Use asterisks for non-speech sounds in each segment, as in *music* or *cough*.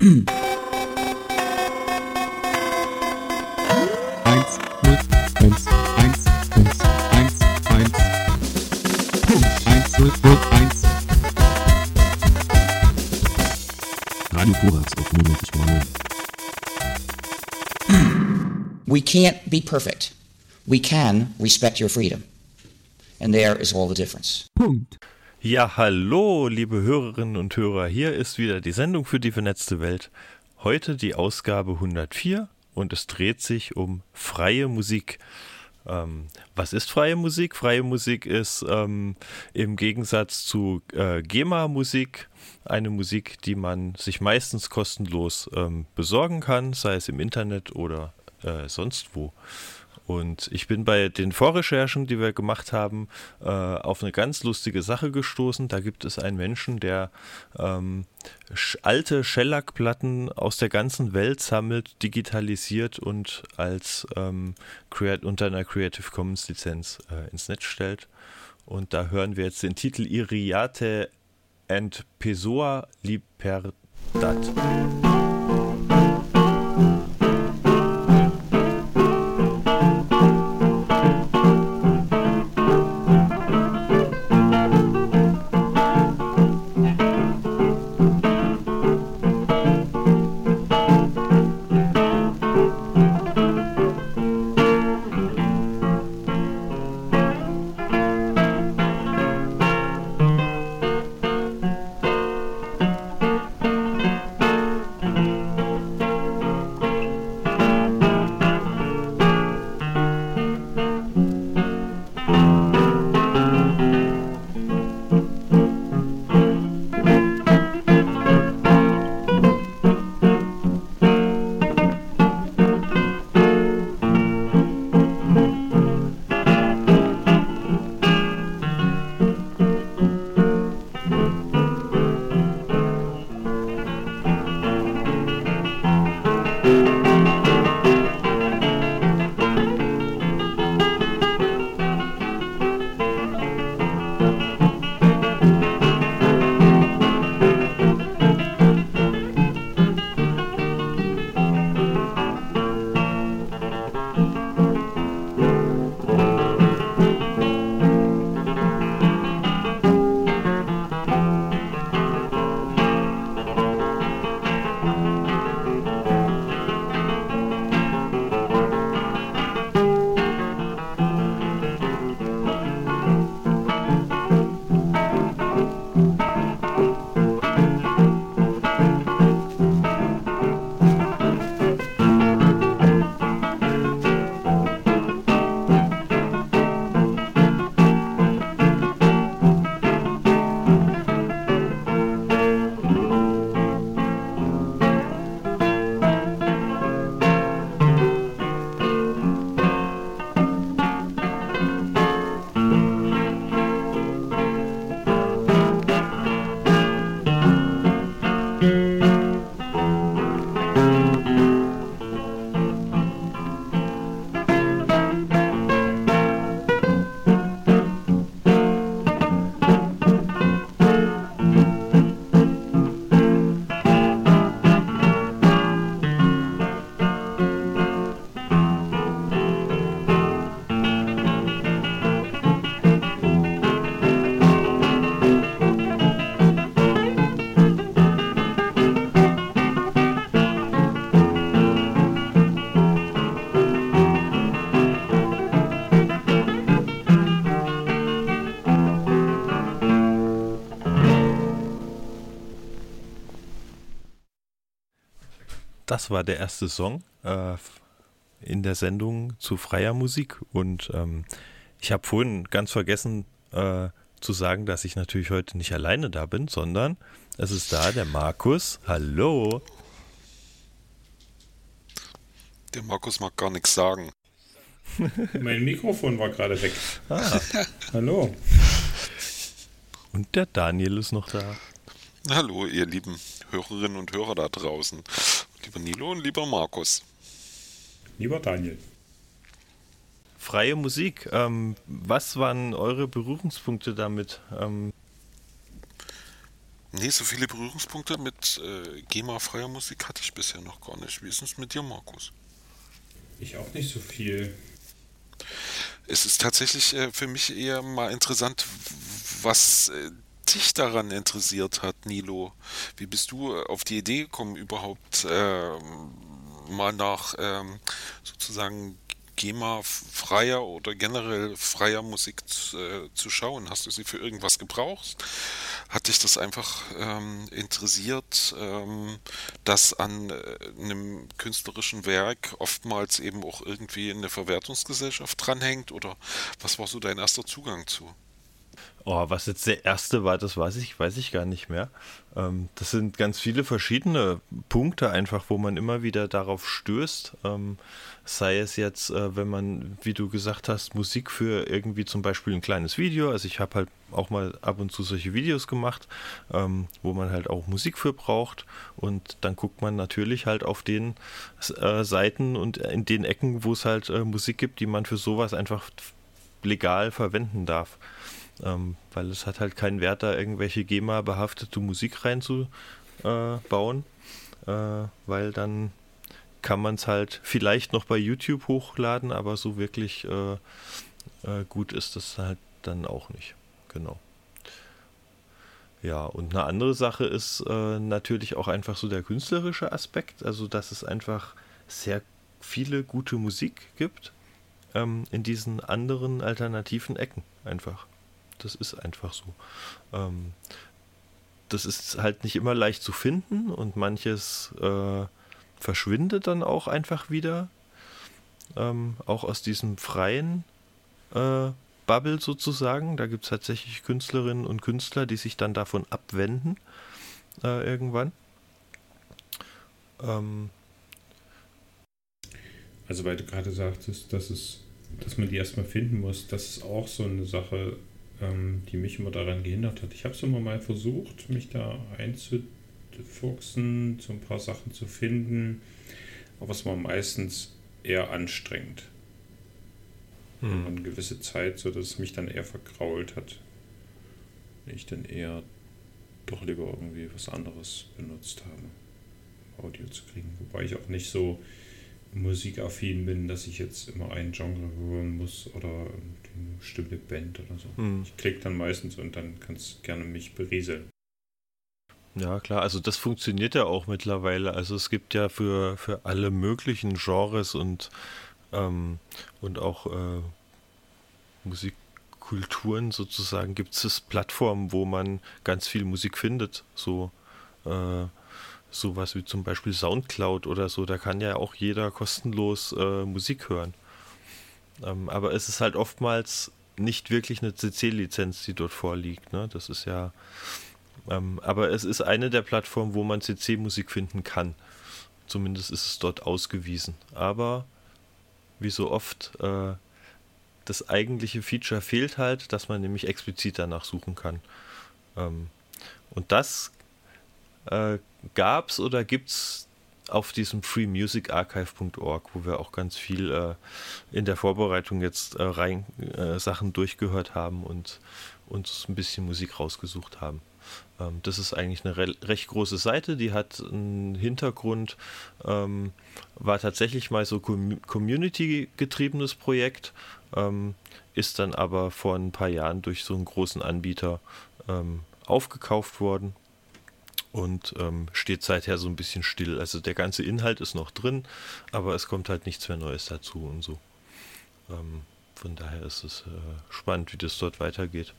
Eins, null, eins, eins, eins, eins, eins. Eins, null, null, eins. Radio Korax auf 99,0. We can't be perfect. We can respect your freedom. And there is all the difference. Punkt. Ja, hallo, liebe Hörerinnen und Hörer. Hier ist wieder die Sendung für die vernetzte Welt. Heute die Ausgabe 104 und es dreht sich um freie Musik. Ähm, was ist freie Musik? Freie Musik ist ähm, im Gegensatz zu äh, GEMA-Musik eine Musik, die man sich meistens kostenlos ähm, besorgen kann, sei es im Internet oder äh, sonst wo. Und ich bin bei den Vorrecherchen, die wir gemacht haben, äh, auf eine ganz lustige Sache gestoßen. Da gibt es einen Menschen, der ähm, alte Shellac-Platten aus der ganzen Welt sammelt, digitalisiert und als ähm, unter einer Creative Commons Lizenz äh, ins Netz stellt. Und da hören wir jetzt den Titel Iriate and Pessoa Libertat. Das war der erste Song äh, in der Sendung zu freier Musik. Und ähm, ich habe vorhin ganz vergessen äh, zu sagen, dass ich natürlich heute nicht alleine da bin, sondern es ist da der Markus. Hallo. Der Markus mag gar nichts sagen. *laughs* Mein Mikrofon war gerade weg. Ah, *laughs* Hallo. und der Daniel ist noch da. Hallo, ihr lieben Hörerinnen und Hörer da draußen. Lieber Nilo und lieber Markus. Lieber Daniel. Freie Musik. Ähm, was waren eure Berührungspunkte damit? Ähm, Nee, so viele Berührungspunkte mit äh, GEMA-freier Musik hatte ich bisher noch gar nicht. Wie ist es mit dir, Markus? Ich auch nicht so viel. Es ist tatsächlich äh, für mich eher mal interessant, was äh, dich daran interessiert hat, Nilo. Wie bist du äh, auf die Idee gekommen, überhaupt ähm, mal nach ähm, sozusagen GEMA-freier oder generell freier Musik äh, zu schauen? Hast du sie für irgendwas gebraucht? Hat dich das einfach ähm, interessiert, ähm, dass an äh, einem künstlerischen Werk oftmals eben auch irgendwie eine Verwertungsgesellschaft dranhängt? Oder was war so dein erster Zugang zu? Oh, was jetzt der erste war, das weiß ich, weiß ich gar nicht mehr. Ähm, das sind ganz viele verschiedene Punkte einfach, wo man immer wieder darauf stößt. Ähm, sei es jetzt, äh, wenn man, wie du gesagt hast, Musik für irgendwie zum Beispiel ein kleines Video. Also ich habe halt auch mal ab und zu solche Videos gemacht, ähm, wo man halt auch Musik für braucht. Und dann guckt man natürlich halt auf den äh, Seiten und in den Ecken, wo es halt äh, Musik gibt, die man für sowas einfach legal verwenden darf. Ähm, weil es hat halt keinen Wert, da irgendwelche GEMA-behaftete Musik reinzubauen, äh, weil dann kann man es halt vielleicht noch bei YouTube hochladen, aber so wirklich äh, äh, gut ist das halt dann auch nicht. Genau. Ja, und eine andere Sache ist äh, natürlich auch einfach so der künstlerische Aspekt, also dass es einfach sehr viele gute Musik gibt ähm, in diesen anderen alternativen Ecken einfach. Das ist einfach so. Ähm, das ist halt nicht immer leicht zu finden und manches äh, verschwindet dann auch einfach wieder. Ähm, auch aus diesem freien äh, Bubble sozusagen. Da gibt es tatsächlich Künstlerinnen und Künstler, die sich dann davon abwenden äh, irgendwann. Ähm, also weil du gerade sagtest, dass es, dass man die erstmal finden muss, das ist auch so eine Sache, ähm, die mich immer daran gehindert hat. Ich habe es immer mal versucht, mich da einzufuchsen, so ein paar Sachen zu finden, aber es war meistens eher anstrengend. Hm. Eine gewisse Zeit, so dass es mich dann eher verkrault hat. Ich dann eher doch lieber irgendwie was anderes benutzt habe, Audio zu kriegen. Wobei ich auch nicht so musikaffin bin, dass ich jetzt immer ein Genre hören muss oder eine bestimmte Band oder so. Hm. Ich klicke dann meistens und dann kannst gerne mich berieseln. Ja, klar, also das funktioniert ja auch mittlerweile. Also es gibt ja für, für alle möglichen Genres und, ähm, und auch äh, Musikkulturen sozusagen gibt es Plattformen, wo man ganz viel Musik findet. So äh, sowas wie zum Beispiel Soundcloud oder so, da kann ja auch jeder kostenlos äh, Musik hören. Ähm, aber es ist halt oftmals nicht wirklich eine CC-Lizenz, die dort vorliegt. Ne? Das ist ja. Ähm, aber es ist eine der Plattformen, wo man CC-Musik finden kann. Zumindest ist es dort ausgewiesen. Aber wie so oft, äh, das eigentliche Feature fehlt halt, dass man nämlich explizit danach suchen kann. Ähm, und das äh, es oder gibt es auf diesem freemusicarchive.org, wo wir auch ganz viel äh, in der Vorbereitung jetzt äh, rein äh, Sachen durchgehört haben und uns ein bisschen Musik rausgesucht haben. Ähm, das ist eigentlich eine re recht große Seite, die hat einen Hintergrund, ähm, war tatsächlich mal so Com Community-getriebenes Projekt, ähm, ist dann aber vor ein paar Jahren durch so einen großen Anbieter ähm, aufgekauft worden und ähm, steht seither so ein bisschen still. Also der ganze Inhalt ist noch drin, aber es kommt halt nichts mehr Neues dazu und so. Ähm, von daher ist es äh, spannend, wie das dort weitergeht.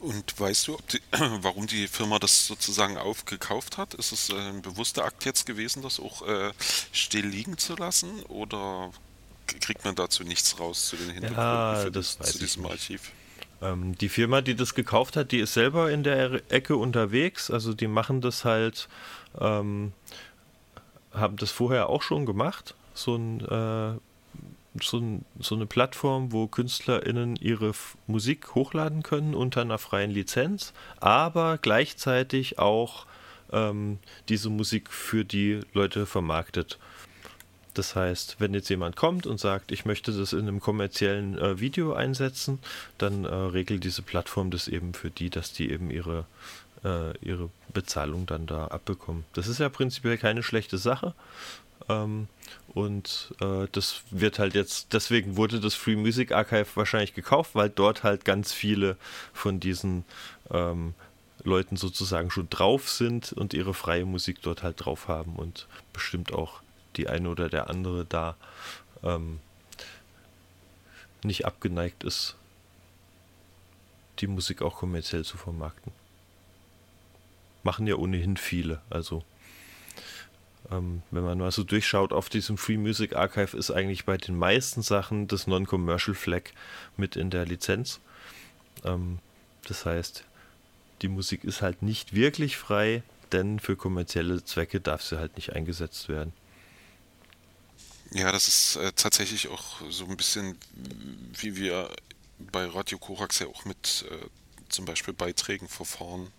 Und weißt du, die, *clears throat* warum die Firma das sozusagen aufgekauft hat? Ist es ein bewusster Akt jetzt gewesen, das auch äh, still liegen zu lassen? Oder kriegt man dazu nichts raus zu den Hintergründen ja, für das, das, zu diesem Archiv? Ähm, die Firma, die das gekauft hat, die ist selber in der Ecke unterwegs. Also die machen das halt, ähm, haben das vorher auch schon gemacht. So, ein, äh, so, ein, so eine Plattform, wo KünstlerInnen ihre F Musik hochladen können unter einer freien Lizenz, aber gleichzeitig auch ähm, diese Musik für die Leute vermarktet. Das heißt, wenn jetzt jemand kommt und sagt, ich möchte das in einem kommerziellen äh, Video einsetzen, dann äh, regelt diese Plattform das eben für die, dass die eben ihre, äh, ihre Bezahlung dann da abbekommen. Das ist ja prinzipiell keine schlechte Sache. Ähm, und äh, das wird halt jetzt, deswegen wurde das Free Music Archive wahrscheinlich gekauft, weil dort halt ganz viele von diesen ähm, Leuten sozusagen schon drauf sind und ihre freie Musik dort halt drauf haben und bestimmt auch die eine oder der andere da ähm, nicht abgeneigt ist, die Musik auch kommerziell zu vermarkten. Machen ja ohnehin viele, also ähm, wenn man mal so durchschaut auf diesem Free Music Archive, ist eigentlich bei den meisten Sachen das Non-Commercial Flag mit in der Lizenz. Ähm, das heißt, die Musik ist halt nicht wirklich frei, denn für kommerzielle Zwecke darf sie halt nicht eingesetzt werden. Ja, das ist äh, tatsächlich auch so ein bisschen, wie wir bei Radio Korax ja auch mit äh, zum Beispiel Beiträgen verfahren,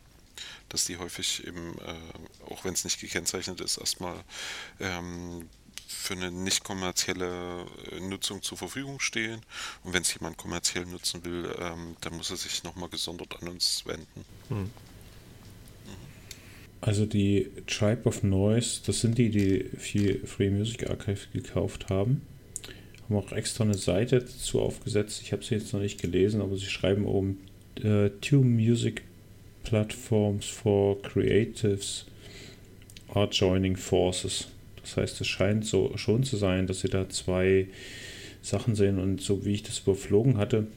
dass die häufig eben, äh, auch wenn es nicht gekennzeichnet ist, erstmal ähm, für eine nicht kommerzielle äh, Nutzung zur Verfügung stehen. Und wenn es jemand kommerziell nutzen will, ähm, dann muss er sich nochmal gesondert an uns wenden. Hm. Also die Tribe of Noise, das sind die, die viel Free Music Archive gekauft haben. Haben auch extra eine Seite dazu aufgesetzt. Ich habe sie jetzt noch nicht gelesen, aber sie schreiben oben uh, Two Music Platforms for Creatives are joining forces. Das heißt, es scheint so schon zu sein, dass sie da zwei Sachen sehen und so wie ich das überflogen hatte,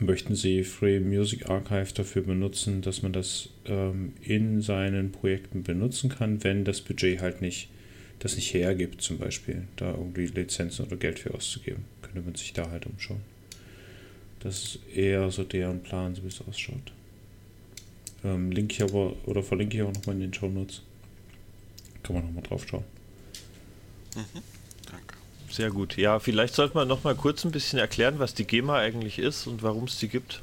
möchten Sie Free Music Archive dafür benutzen, dass man das ähm, in seinen Projekten benutzen kann, wenn das Budget halt nicht das nicht hergibt, zum Beispiel, da irgendwie Lizenzen oder Geld für auszugeben. Könnte man sich da halt umschauen. Das ist eher so deren Plan, so wie es ausschaut. Ähm, link ich aber oder verlinke ich auch nochmal in den Show Notes. Kann man nochmal drauf schauen. Mhm. Sehr gut. Ja, vielleicht sollte man noch mal kurz ein bisschen erklären, was die GEMA eigentlich ist und warum es die gibt.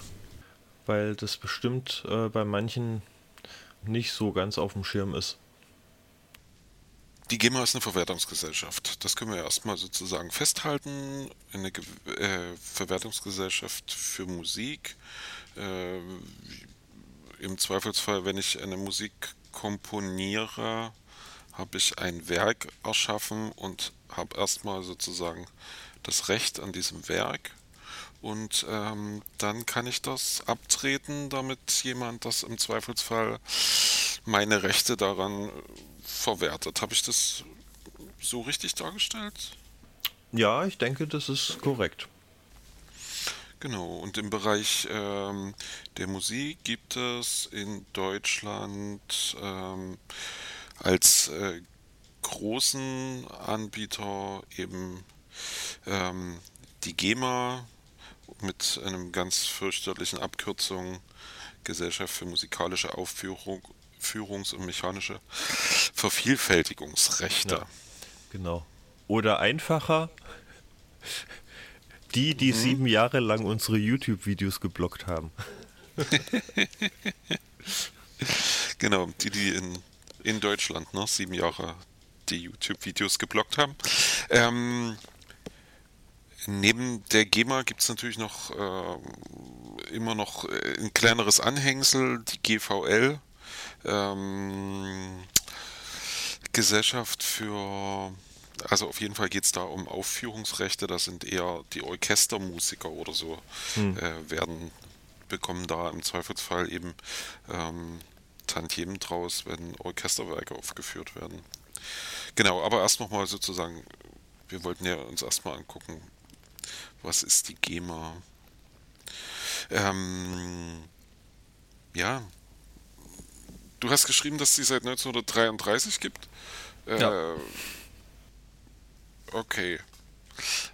Weil das bestimmt äh, bei manchen nicht so ganz auf dem Schirm ist. Die GEMA ist eine Verwertungsgesellschaft. Das können wir erstmal sozusagen festhalten. Eine Ge äh, Verwertungsgesellschaft für Musik. Äh, Im Zweifelsfall, wenn ich eine Musik komponiere, habe ich ein Werk erschaffen und habe erstmal sozusagen das Recht an diesem Werk und ähm, dann kann ich das abtreten, damit jemand das im Zweifelsfall meine Rechte daran verwertet. Habe ich das so richtig dargestellt? Ja, ich denke, das ist korrekt. Genau, und im Bereich ähm, der Musik gibt es in Deutschland ähm, als äh, großen Anbieter eben ähm, die GEMA mit einem ganz fürchterlichen Abkürzung Gesellschaft für musikalische Aufführung, Führungs- und mechanische Vervielfältigungsrechte. Ja, genau. Oder einfacher, die, die mhm. sieben Jahre lang unsere YouTube-Videos geblockt haben. *laughs* genau, die, die in, in Deutschland ne, sieben Jahre die YouTube-Videos geblockt haben. Ähm, neben der GEMA gibt es natürlich noch äh, immer noch äh, ein kleineres Anhängsel, die GVL, ähm, Gesellschaft für, also auf jeden Fall geht es da um Aufführungsrechte, das sind eher die Orchestermusiker oder so, hm. äh, werden, bekommen da im Zweifelsfall eben ähm, Tantiemen draus, wenn Orchesterwerke aufgeführt werden. Genau, aber erst nochmal sozusagen, wir wollten ja uns erstmal angucken, was ist die GEMA? Ähm, ja, du hast geschrieben, dass sie seit 1933 gibt. Äh, ja. Okay.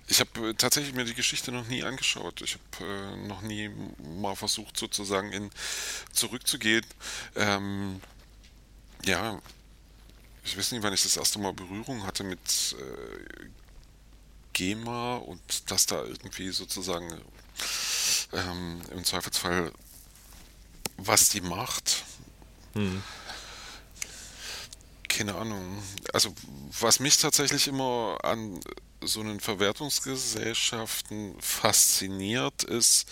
Ich habe tatsächlich mir die Geschichte noch nie angeschaut. Ich habe äh, noch nie mal versucht, sozusagen in zurückzugehen. Ähm, ja, ich weiß nicht, wann ich das erste Mal Berührung hatte mit äh, GEMA und dass da irgendwie sozusagen ähm, im Zweifelsfall was die macht. Hm. keine Ahnung. Also was mich tatsächlich immer an so einen Verwertungsgesellschaften fasziniert, ist,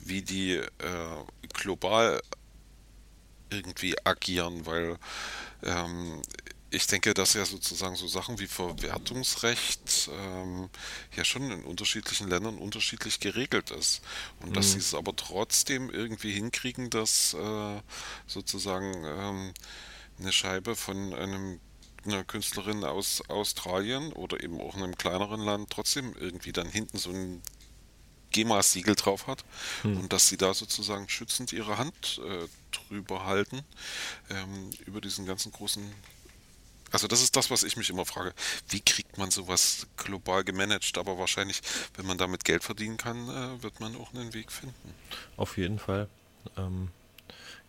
wie die äh, global irgendwie agieren, weil ähm, ich denke, dass ja sozusagen so Sachen wie Verwertungsrecht ähm, ja schon in unterschiedlichen Ländern unterschiedlich geregelt ist. Und dass Mhm. sie es aber trotzdem irgendwie hinkriegen, dass äh, sozusagen ähm, eine Scheibe von einem, einer Künstlerin aus Australien oder eben auch einem kleineren Land trotzdem irgendwie dann hinten so ein GEMA-Siegel drauf hat und dass sie da sozusagen schützend ihre Hand äh, drüber halten ähm, über diesen ganzen großen also das ist das, was ich mich immer frage. Wie kriegt man sowas global gemanagt? Aber wahrscheinlich, wenn man damit Geld verdienen kann, äh, wird man auch einen Weg finden. Auf jeden Fall. Ähm,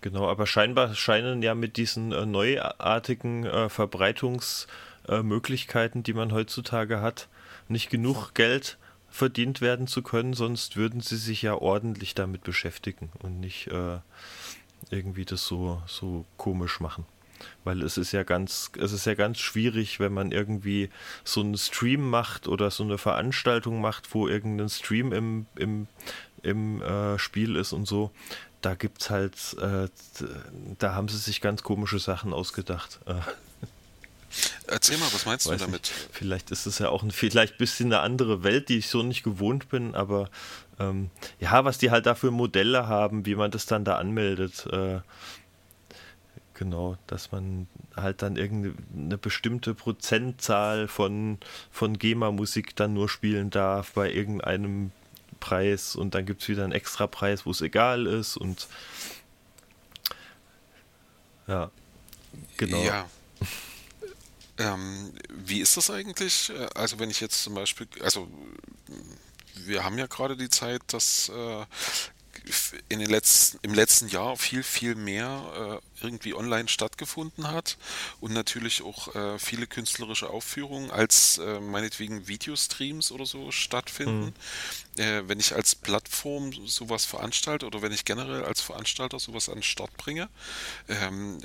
genau, aber scheinbar scheinen ja mit diesen äh, neuartigen äh, Verbreitungsmöglichkeiten, die man heutzutage hat, nicht genug Geld verdient werden zu können, sonst würden sie sich ja ordentlich damit beschäftigen und nicht äh, irgendwie das so, so komisch machen. Weil es ist ja ganz, es ist ja ganz schwierig, wenn man irgendwie so einen Stream macht oder so eine Veranstaltung macht, wo irgendein Stream im, im, im äh, Spiel ist und so. Da gibt's halt, äh, da haben sie sich ganz komische Sachen ausgedacht. Äh, Erzähl mal, was meinst du weiß damit? nicht. Vielleicht ist es ja auch ein vielleicht bisschen eine andere Welt, die ich so nicht gewohnt bin, aber ähm, ja, was die halt da für Modelle haben, wie man das dann da anmeldet. Äh, genau, dass man halt dann irgendeine bestimmte Prozentzahl von, von GEMA-Musik dann nur spielen darf bei irgendeinem Preis und dann gibt es wieder einen extra Preis, wo es egal ist und ja, genau. Ja. Ähm, wie ist das eigentlich? Also wenn ich jetzt zum Beispiel, also wir haben ja gerade die Zeit, dass äh, in den letzten, im letzten Jahr viel, viel mehr äh, irgendwie online stattgefunden hat und natürlich auch äh, viele künstlerische Aufführungen als äh, meinetwegen Videostreams oder so stattfinden. Äh, wenn ich als Plattform sowas veranstalte oder wenn ich generell als Veranstalter sowas an den Start bringe, ähm,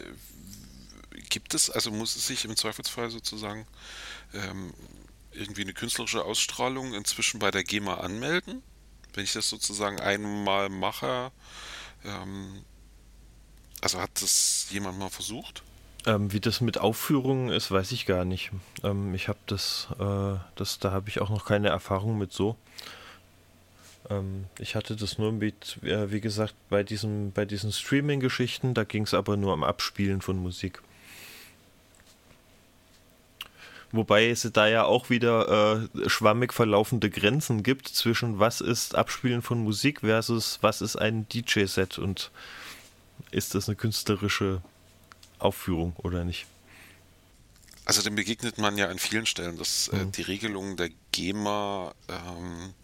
gibt es, also muss es sich im Zweifelsfall sozusagen ähm, irgendwie eine künstlerische Ausstrahlung inzwischen bei der GEMA anmelden? Wenn ich das sozusagen einmal mache, ähm, also hat das jemand mal versucht? Ähm, wie das mit Aufführungen ist, weiß ich gar nicht. Ähm, ich habe das, äh, das, da habe ich auch noch keine Erfahrung mit so. Ähm, ich hatte das nur mit, äh, wie gesagt, bei diesem, bei diesen Streaming-Geschichten, da ging es aber nur am Abspielen von Musik. Wobei es da ja auch wieder äh, schwammig verlaufende Grenzen gibt zwischen was ist Abspielen von Musik versus was ist ein DJ-Set und ist das eine künstlerische Aufführung oder nicht? Also dem begegnet man ja an vielen Stellen, dass äh, die Regelungen der GEMA ähm,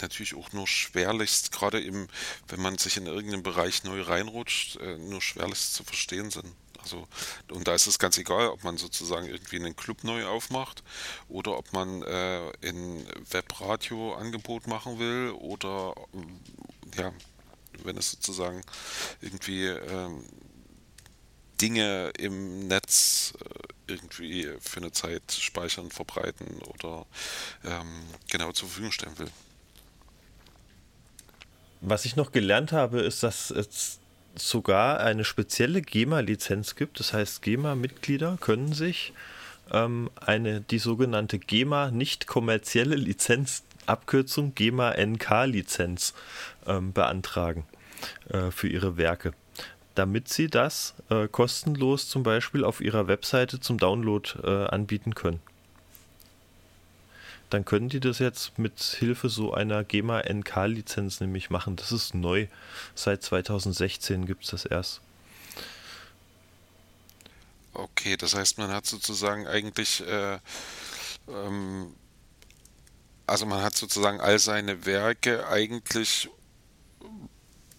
natürlich auch nur schwerlichst, gerade im, wenn man sich in irgendeinen Bereich neu reinrutscht, äh, nur schwerlichst zu verstehen sind. Also, und da ist es ganz egal, ob man sozusagen irgendwie einen Club neu aufmacht oder ob man äh, ein Webradio-Angebot machen will oder ähm, ja, wenn es sozusagen irgendwie ähm, Dinge im Netz äh, irgendwie für eine Zeit speichern, verbreiten oder ähm, genau zur Verfügung stellen will. Was ich noch gelernt habe, ist, dass es sogar eine spezielle GEMA-Lizenz gibt. Das heißt, GEMA-Mitglieder können sich ähm, eine, die sogenannte GEMA nicht kommerzielle Lizenz, Abkürzung GEMA NK-Lizenz, ähm, beantragen äh, für ihre Werke. Damit sie das äh, kostenlos zum Beispiel auf ihrer Webseite zum Download äh, anbieten können dann können die das jetzt mit Hilfe so einer GEMA NK-Lizenz nämlich machen. Das ist neu. Seit 2016 gibt es das erst. Okay, das heißt, man hat sozusagen eigentlich, äh, ähm, also man hat sozusagen all seine Werke eigentlich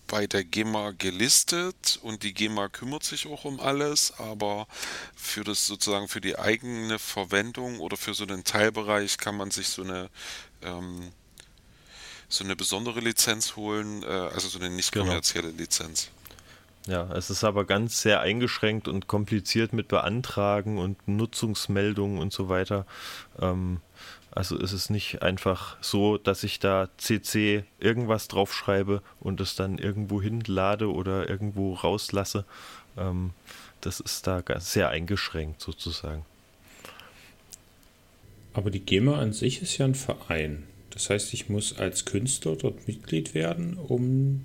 bei der GEMA gelistet und die GEMA kümmert sich auch um alles, aber für das sozusagen für die eigene Verwendung oder für so einen Teilbereich kann man sich so eine ähm, so eine besondere Lizenz holen, äh, also so eine nicht Genau. kommerzielle Lizenz. Ja, es ist aber ganz sehr eingeschränkt und kompliziert mit Beantragen und Nutzungsmeldungen und so weiter. Ähm, also ist es nicht einfach so, dass ich da CC irgendwas draufschreibe und es dann irgendwo hinlade oder irgendwo rauslasse. Ähm, das ist da sehr eingeschränkt sozusagen. Aber die GEMA an sich ist ja ein Verein. Das heißt, ich muss als Künstler dort Mitglied werden, um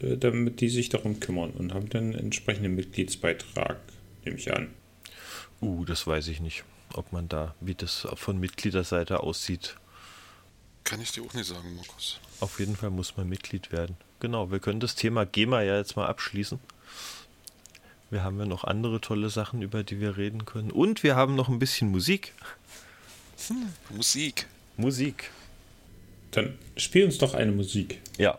damit die sich darum kümmern und haben dann einen entsprechenden Mitgliedsbeitrag, nehme ich an. Uh, das weiß ich nicht, ob man da, wie das von Mitgliederseite aussieht. Kann ich dir auch nicht sagen, Markus. Auf jeden Fall muss man Mitglied werden. Genau, wir können das Thema GEMA ja jetzt mal abschließen. Wir haben ja noch andere tolle Sachen, über die wir reden können. Und wir haben noch ein bisschen Musik. Hm, Musik. Musik. Dann spiel uns doch eine Musik. Ja,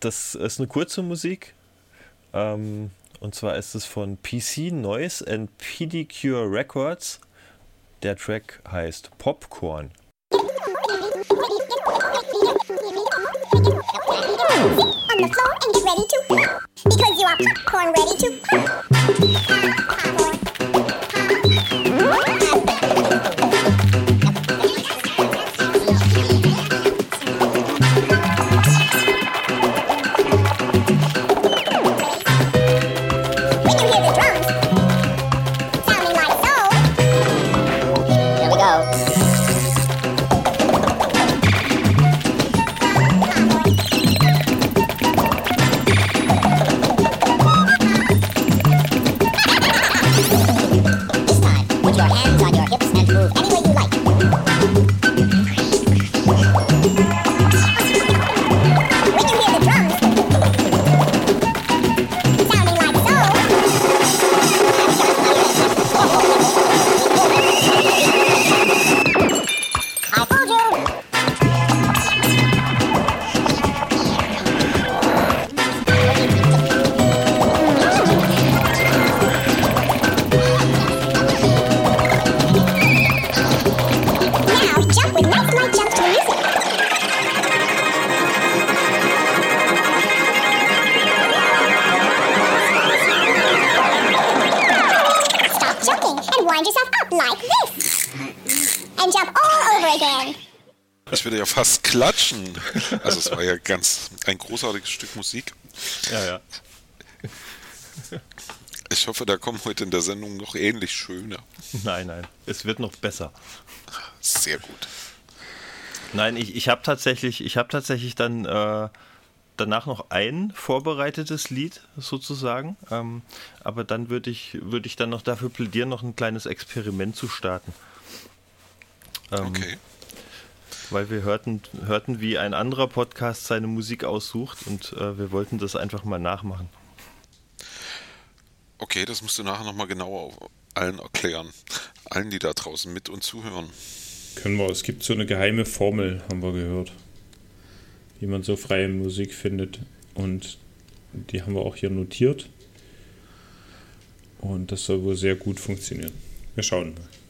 das ist eine kurze Musik. Ähm, und zwar ist es von PC Noise and Pedicure Records. Der Track heißt Popcorn. on the floor and get ready to because you are popcorn ready to When klatschen. Also es war ja ganz ein großartiges Stück Musik. Ja, ja. Ich hoffe, da kommen heute in der Sendung noch ähnlich schöne. Nein, nein. Es wird noch besser. Sehr gut. Nein, ich, ich habe tatsächlich, ich habe tatsächlich dann äh, danach noch ein vorbereitetes Lied sozusagen. Ähm, aber dann würde ich, würde ich dann noch dafür plädieren, noch ein kleines Experiment zu starten. Ähm, Okay. Weil wir hörten, hörten, wie ein anderer Podcast seine Musik aussucht und äh, wir wollten das einfach mal nachmachen. Okay, das musst du nachher nochmal genauer allen erklären. Allen, die da draußen mit und zuhören. Können wir, es gibt so eine geheime Formel, haben wir gehört, wie man so freie Musik findet. Und die haben wir auch hier notiert. Und das soll wohl sehr gut funktionieren. Wir schauen mal.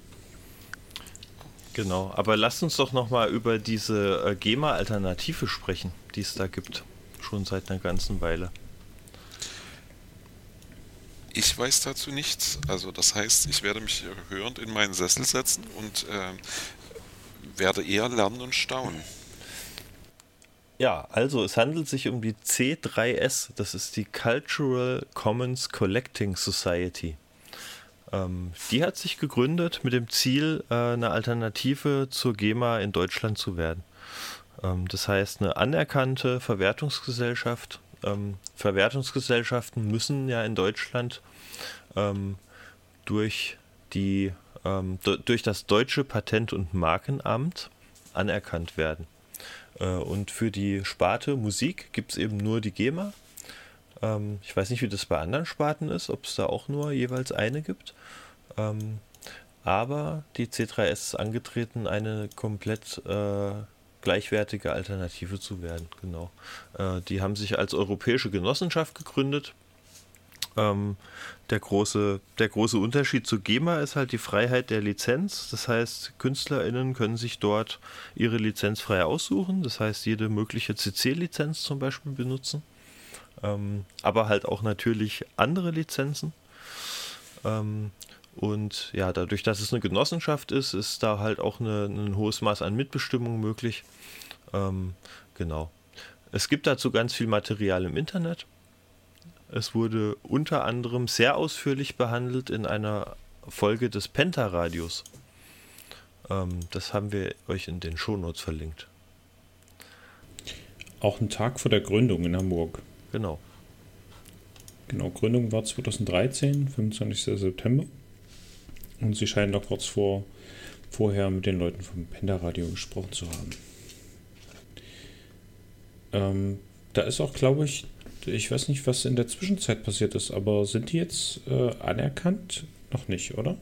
Genau, aber lasst uns doch nochmal über diese äh, GEMA-Alternative sprechen, die es da gibt. Schon seit einer ganzen Weile. Ich weiß dazu nichts. Also das heißt, ich werde mich hörend in meinen Sessel setzen und äh, werde eher lernen und staunen. Ja, also es handelt sich um die C3S, das ist die Cultural Commons Collecting Society. Ähm, die hat sich gegründet mit dem Ziel, äh, eine Alternative zur GEMA in Deutschland zu werden. Ähm, das heißt, eine anerkannte Verwertungsgesellschaft. Ähm, Verwertungsgesellschaften müssen ja in Deutschland durch, die, durch das deutsche Patent- und Markenamt anerkannt werden. Äh, Und für die Sparte Musik gibt es eben nur die GEMA. Ähm, ich weiß nicht, wie das bei anderen Sparten ist, ob es da auch nur jeweils eine gibt. Ähm, aber die C3S ist angetreten, eine komplett äh, gleichwertige Alternative zu werden. Genau. Äh, die haben sich als europäische Genossenschaft gegründet. Ähm, der, große, der große Unterschied zu GEMA ist halt die Freiheit der Lizenz. Das heißt, KünstlerInnen können sich dort ihre Lizenz frei aussuchen. Das heißt, jede mögliche CC-Lizenz zum Beispiel benutzen. Ähm, aber halt auch natürlich andere Lizenzen. Ähm, und ja, dadurch, dass es eine Genossenschaft ist, ist da halt auch eine, ein hohes Maß an Mitbestimmung möglich. Ähm, genau. Es gibt dazu ganz viel Material im Internet. Es wurde unter anderem sehr ausführlich behandelt in einer Folge des Penta-Radios. Ähm, das haben wir euch in den Shownotes verlinkt. Auch ein Tag vor der Gründung in Hamburg. Genau. Genau, Gründung war 2013, 25. September. Und sie scheinen da kurz vor, vorher mit den Leuten vom Penta-Radio gesprochen zu haben. Ähm, da ist auch, glaube ich, ich weiß nicht, was in der Zwischenzeit passiert ist, aber sind die jetzt äh, anerkannt? Noch nicht, oder?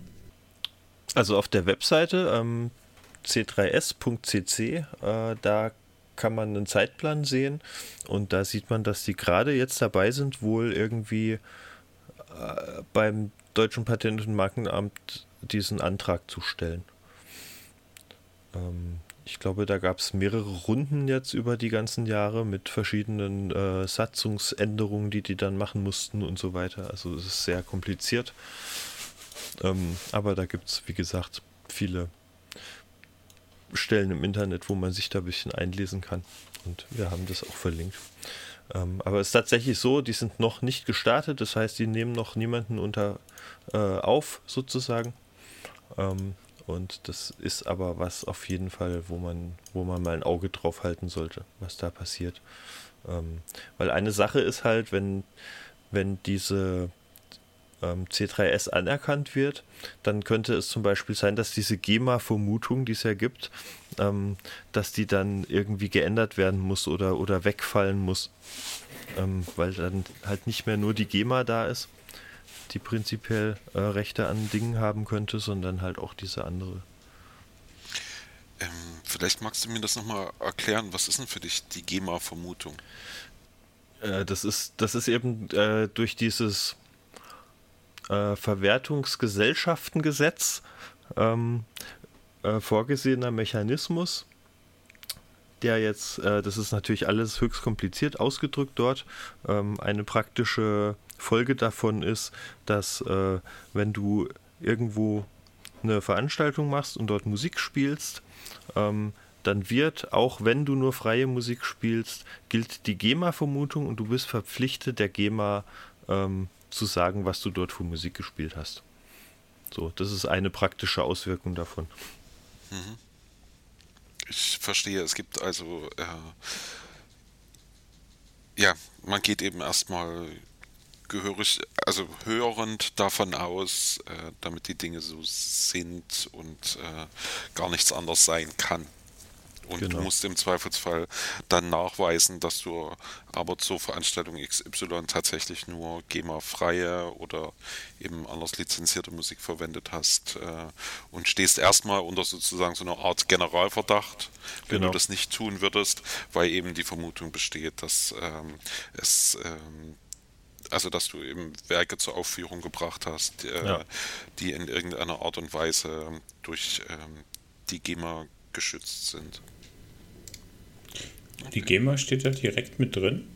Also auf der Webseite ähm, c3s.cc, äh, da kann man einen Zeitplan sehen und da sieht man, dass die gerade jetzt dabei sind, wohl irgendwie äh, beim Deutschen Patent- und Markenamt diesen Antrag zu stellen. Ähm, ich glaube, da gab es mehrere Runden jetzt über die ganzen Jahre mit verschiedenen äh, Satzungsänderungen, die die dann machen mussten und so weiter. Also es ist sehr kompliziert. Ähm, aber da gibt es, wie gesagt, viele Stellen im Internet, wo man sich da ein bisschen einlesen kann. Und wir haben das auch verlinkt. Ähm, aber es ist tatsächlich so, die sind noch nicht gestartet, das heißt, die nehmen noch niemanden unter äh, auf, sozusagen. Ähm, und das ist aber was auf jeden Fall, wo man, wo man mal ein Auge drauf halten sollte, was da passiert. Ähm, weil eine Sache ist halt, wenn, wenn diese ähm, C3S anerkannt wird, dann könnte es zum Beispiel sein, dass diese GEMA-Vermutung, die es ja gibt, ähm, dass die dann irgendwie geändert werden muss oder, oder wegfallen muss, ähm, weil dann halt nicht mehr nur die GEMA da ist, die prinzipiell äh, Rechte an Dingen haben könnte, sondern halt auch diese andere. Ähm, vielleicht magst du mir das nochmal erklären. Was ist denn für dich die GEMA-Vermutung? Äh, das, ist, das ist eben äh, durch dieses äh, Verwertungsgesellschaftengesetz ähm, äh, vorgesehener Mechanismus, der jetzt, äh, das ist natürlich alles höchst kompliziert ausgedrückt dort, ähm, eine praktische Folge davon ist, dass äh, wenn du irgendwo eine Veranstaltung machst und dort Musik spielst, ähm, dann wird, auch wenn du nur freie Musik spielst, gilt die GEMA-Vermutung und du bist verpflichtet, der GEMA ähm, zu sagen, was du dort für Musik gespielt hast. So, das ist eine praktische Auswirkung davon. Mhm. Ich verstehe, es gibt also, äh, ja, man geht eben erstmal gehörig, also hörend davon aus, äh, damit die Dinge so sind und äh, gar nichts anders sein kann. Und genau. du musst im Zweifelsfall dann nachweisen, dass du aber zur Veranstaltung XY tatsächlich nur GEMA-freie oder eben anders lizenzierte Musik verwendet hast äh, und stehst erstmal unter sozusagen so einer Art Generalverdacht, wenn genau. du das nicht tun würdest, weil eben die Vermutung besteht, dass ähm, es ähm, also dass du eben Werke zur Aufführung gebracht hast, äh, ja. die in irgendeiner Art und Weise durch ähm, die GEMA geschützt sind. Die GEMA steht da direkt mit drin,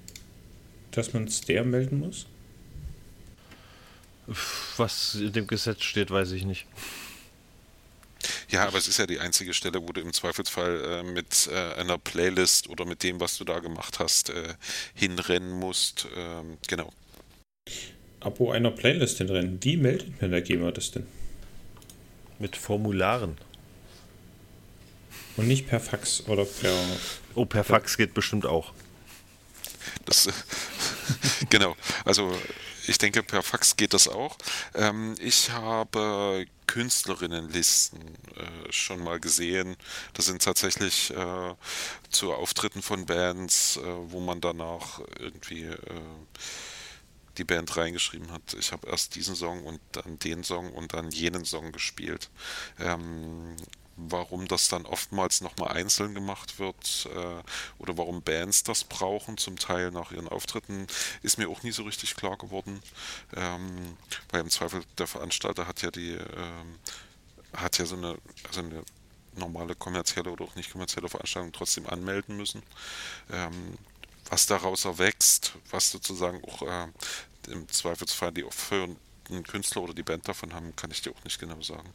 dass man es der melden muss? Was in dem Gesetz steht, weiß ich nicht. Ja, aber es ist ja die einzige Stelle, wo du im Zweifelsfall äh, mit äh, einer Playlist oder mit dem, was du da gemacht hast, äh, hinrennen musst. Ähm, genau. Abo einer Playlist hinrennen. Wie meldet mir der GEMA das denn? Mit Formularen. Und nicht per Fax oder per. Oh, per Fax geht bestimmt auch. Das, *laughs* genau. Also ich denke, per Fax geht das auch. Ähm, ich habe Künstlerinnenlisten äh, schon mal gesehen. Das sind tatsächlich äh, zu Auftritten von Bands, äh, wo man danach irgendwie äh, die Band reingeschrieben hat. Ich habe erst diesen Song und dann den Song und dann jenen Song gespielt. Ähm, warum das dann oftmals nochmal einzeln gemacht wird äh, oder warum Bands das brauchen, zum Teil nach ihren Auftritten, ist mir auch nie so richtig klar geworden. Ähm, weil im Zweifel der Veranstalter hat ja die, ähm, hat ja so eine, also eine normale kommerzielle oder auch nicht kommerzielle Veranstaltung trotzdem anmelden müssen. Ähm, was daraus erwächst, was sozusagen auch äh, im Zweifelsfall die aufführenden Künstler oder die Band davon haben, kann ich dir auch nicht genau sagen.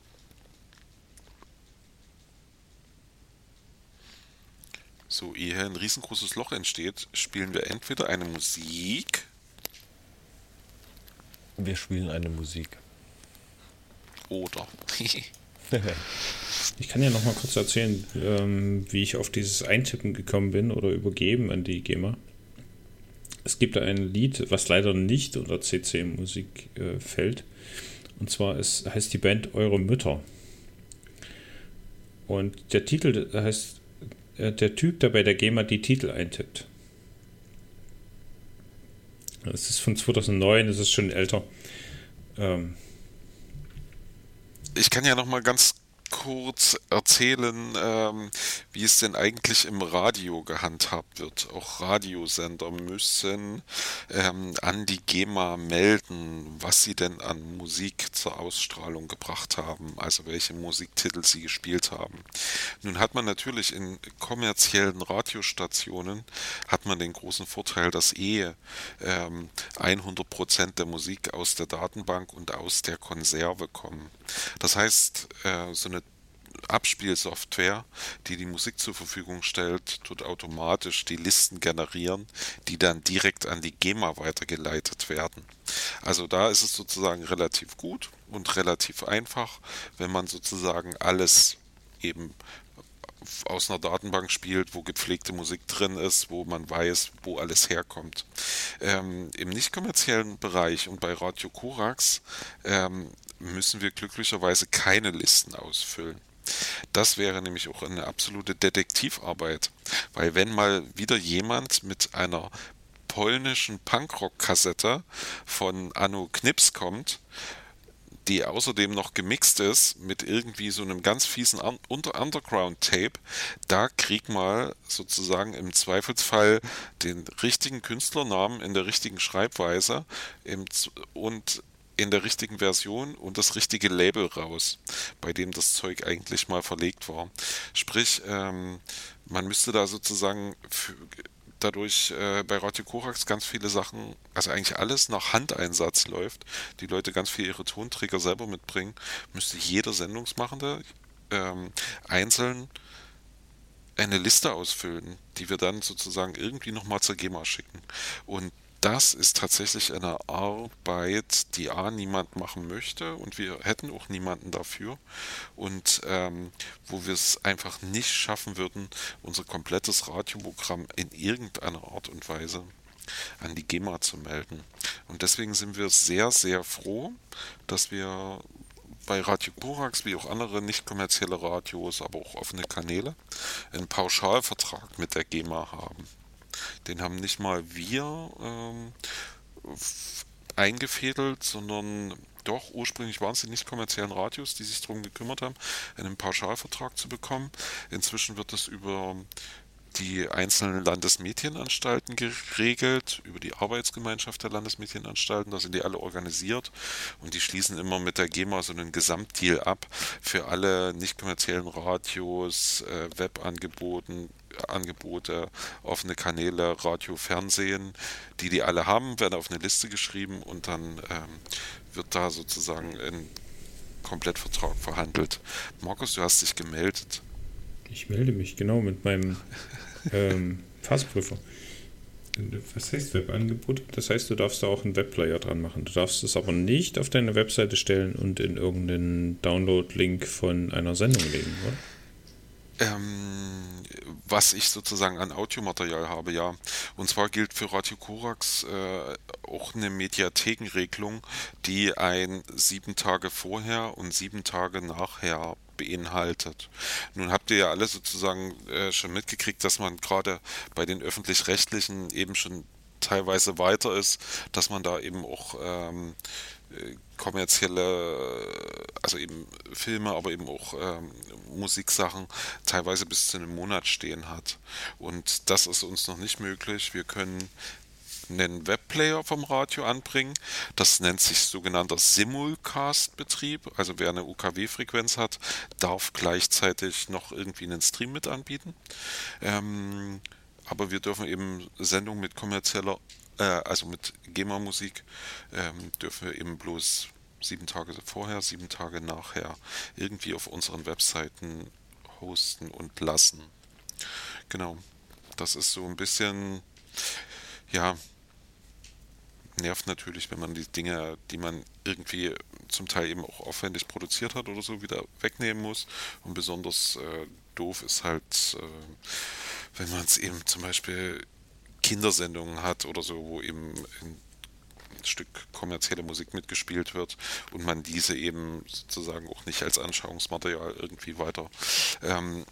So, ehe ein riesengroßes Loch entsteht, spielen wir entweder eine Musik Wir spielen eine Musik. oder. *laughs* Ich kann ja noch mal kurz erzählen, ähm, wie ich auf dieses Eintippen gekommen bin oder übergeben an die GEMA. Es gibt da ein Lied, was leider nicht unter CC-Musik äh, fällt. Und zwar ist, heißt die Band Eure Mütter. Und der Titel heißt äh, der Typ, der bei der GEMA die Titel eintippt. Das ist von 2009, das ist schon älter. Ähm, Ich kann ja noch mal ganz kurz erzählen, ähm, wie es denn eigentlich im Radio gehandhabt wird. Auch Radiosender müssen ähm, an die GEMA melden, was sie denn an Musik zur Ausstrahlung gebracht haben, also welche Musiktitel sie gespielt haben. Nun hat man natürlich in kommerziellen Radiostationen hat man den großen Vorteil, dass eh ähm, 100% der Musik aus der Datenbank und aus der Konserve kommen. Das heißt, äh, so eine Abspielsoftware, die die Musik zur Verfügung stellt, tut automatisch die Listen generieren, die dann direkt an die GEMA weitergeleitet werden. Also da ist es sozusagen relativ gut und relativ einfach, wenn man sozusagen alles eben aus einer Datenbank spielt, wo gepflegte Musik drin ist, wo man weiß, wo alles herkommt. Ähm, Im nicht kommerziellen Bereich und bei Radio Korax ähm, müssen wir glücklicherweise keine Listen ausfüllen. Das wäre nämlich auch eine absolute Detektivarbeit, weil wenn mal wieder jemand mit einer polnischen Punkrock-Kassette von Anno Knips kommt, die außerdem noch gemixt ist mit irgendwie so einem ganz fiesen Un Unter Underground-Tape, da krieg mal sozusagen im Zweifelsfall den richtigen Künstlernamen in der richtigen Schreibweise und in der richtigen Version und das richtige Label raus, bei dem das Zeug eigentlich mal verlegt war. Sprich, ähm, man müsste da sozusagen für, dadurch äh, bei Radio Korax ganz viele Sachen, also eigentlich alles nach Handeinsatz läuft, die Leute ganz viel ihre Tonträger selber mitbringen, müsste jeder Sendungsmachende ähm, einzeln eine Liste ausfüllen, die wir dann sozusagen irgendwie nochmal zur GEMA schicken. Und das ist tatsächlich eine Arbeit, die A niemand machen möchte und wir hätten auch niemanden dafür und ähm, wo wir es einfach nicht schaffen würden, unser komplettes Radioprogramm in irgendeiner Art und Weise an die GEMA zu melden. Und deswegen sind wir sehr, sehr froh, dass wir bei Radio Korax wie auch andere nicht kommerzielle Radios, aber auch offene Kanäle, einen Pauschalvertrag mit der GEMA haben. Den haben nicht mal wir ähm, eingefädelt, sondern doch ursprünglich waren es die nicht kommerziellen Radios, die sich darum gekümmert haben, einen Pauschalvertrag zu bekommen. Inzwischen wird das über die einzelnen Landesmedienanstalten geregelt, über die Arbeitsgemeinschaft der Landesmedienanstalten, da sind die alle organisiert und die schließen immer mit der GEMA so einen Gesamtdeal ab für alle nicht kommerziellen Radios, äh, Webangeboten, Angebote, offene Kanäle, Radio, Fernsehen, die die alle haben, werden auf eine Liste geschrieben und dann ähm, wird da sozusagen ein Komplettvertrag verhandelt. Markus, du hast dich gemeldet. Ich melde mich, genau, mit meinem ähm, Fassprüfer. Was heißt Webangebot? Das heißt, du darfst da auch einen Webplayer dran machen. Du darfst es aber nicht auf deine Webseite stellen und in irgendeinen Download-Link von einer Sendung legen, oder? Ähm, was ich sozusagen an Audiomaterial habe, ja. Und zwar gilt für Radio Korax äh, auch eine Mediathekenregelung, die ein sieben Tage vorher und sieben Tage nachher beinhaltet. Nun habt ihr ja alle sozusagen äh, schon mitgekriegt, dass man gerade bei den öffentlich-rechtlichen eben schon teilweise weiter ist, dass man da eben auch ähm, äh, kommerzielle, also eben Filme, aber eben auch ähm, Musiksachen teilweise bis zu einem Monat stehen hat. Und das ist uns noch nicht möglich. Wir können einen Webplayer vom Radio anbringen. Das nennt sich sogenannter Simulcast-Betrieb. Also wer eine UKW-Frequenz hat, darf gleichzeitig noch irgendwie einen Stream mit anbieten. Ähm, aber wir dürfen eben Sendungen mit kommerzieller, äh, also mit GEMA-Musik, ähm, dürfen wir eben bloß sieben Tage vorher, sieben Tage nachher irgendwie auf unseren Webseiten hosten und lassen. Genau. Das ist so ein bisschen, ja, nervt natürlich, wenn man die Dinge, die man irgendwie zum Teil eben auch aufwendig produziert hat oder so, wieder wegnehmen muss. Und besonders äh, doof ist halt, äh, wenn man es eben zum Beispiel Kindersendungen hat oder so, wo eben ein Stück kommerzielle Musik mitgespielt wird und man diese eben sozusagen auch nicht als Anschauungsmaterial irgendwie weiter ähm,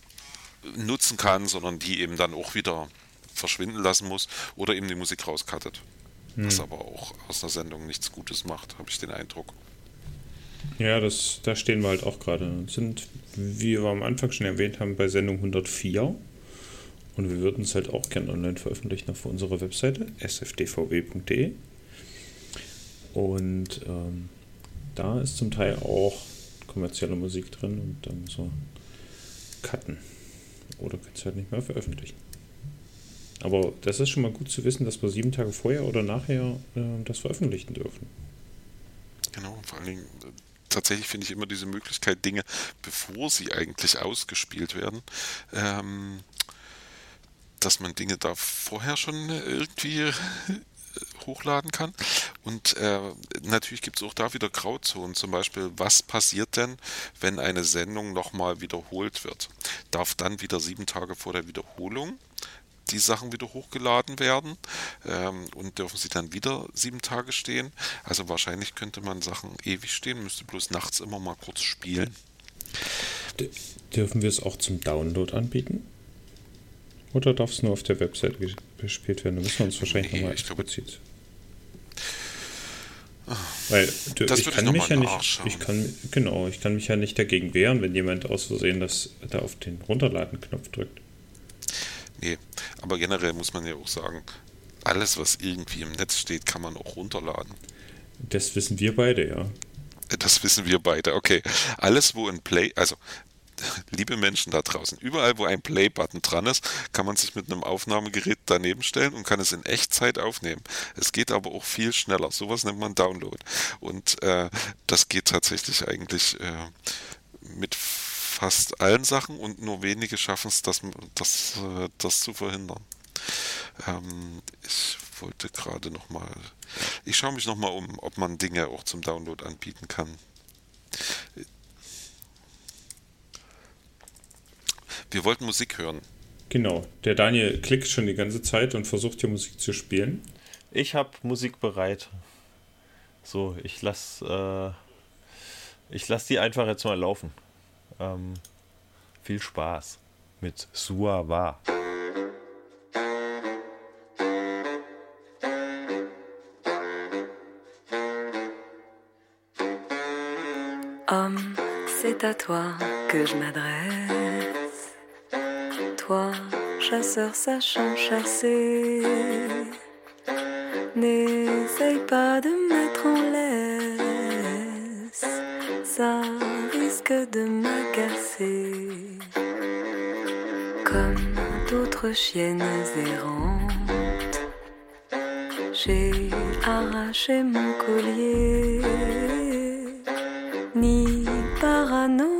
nutzen kann, sondern die eben dann auch wieder verschwinden lassen muss oder eben die Musik rauskattet. Was aber auch aus einer Sendung nichts Gutes macht, habe ich den Eindruck. Ja, das, da stehen wir halt auch gerade. Sind, wie wir am Anfang schon erwähnt haben, bei Sendung 104. Und wir würden es halt auch gerne online veröffentlichen auf unserer Webseite sfdvb.de. Und ähm, da ist zum Teil auch kommerzielle Musik drin und dann so cutten. Oder kannst du halt nicht mehr veröffentlichen. Aber das ist schon mal gut zu wissen, dass wir sieben Tage vorher oder nachher äh, das veröffentlichen dürfen. Genau, vor allen Dingen äh, tatsächlich finde ich immer diese Möglichkeit, Dinge, bevor sie eigentlich ausgespielt werden, ähm, dass man Dinge da vorher schon irgendwie äh, hochladen kann. Und äh, natürlich gibt es auch da wieder Grauzonen. Zum Beispiel, was passiert denn, wenn eine Sendung nochmal wiederholt wird? Darf dann wieder sieben Tage vor der Wiederholung die Sachen wieder hochgeladen werden ähm, und dürfen sie dann wieder sieben Tage stehen. Also wahrscheinlich könnte man Sachen ewig stehen, müsste bloß nachts immer mal kurz spielen. D dürfen wir es auch zum Download anbieten? Oder darf es nur auf der Website ges- gespielt werden? Da müssen wir uns wahrscheinlich Nee, nochmal ich glaube- explizit. Weil du, Das ich ich kann noch mich ja nicht, ich kann, genau, ich kann mich ja nicht dagegen wehren, wenn jemand aus Versehen das da auf den Runterladen-Knopf drückt. Nee, aber generell muss man ja auch sagen, alles, was irgendwie im Netz steht, kann man auch runterladen. Das wissen wir beide, ja. Das wissen wir beide. Okay. Alles, wo ein Play, also *laughs* liebe Menschen da draußen, überall, wo ein Play-Button dran ist, kann man sich mit einem Aufnahmegerät daneben stellen und kann es in Echtzeit aufnehmen. Es geht aber auch viel schneller. Sowas nennt man Download. Und äh, das geht tatsächlich eigentlich äh, mit fast allen Sachen und nur wenige schaffen es, das, das, äh, das zu verhindern. Ähm, ich wollte gerade noch mal, ich schaue mich noch mal um, ob man Dinge auch zum Download anbieten kann. Wir wollten Musik hören. Genau. Der Daniel klickt schon die ganze Zeit und versucht hier Musik zu spielen. Ich habe Musik bereit. So, ich lass, äh, ich lass die einfach jetzt mal laufen. Ähm, viel Spaß mit Suava. Homme, c'est à toi que je m'adresse. Chasseur sachant chasser. N'essaye pas de me mettre en laisse. Ça risque de m'agacer. Comme d'autres chiennes errantes. J'ai arraché mon collier ni parano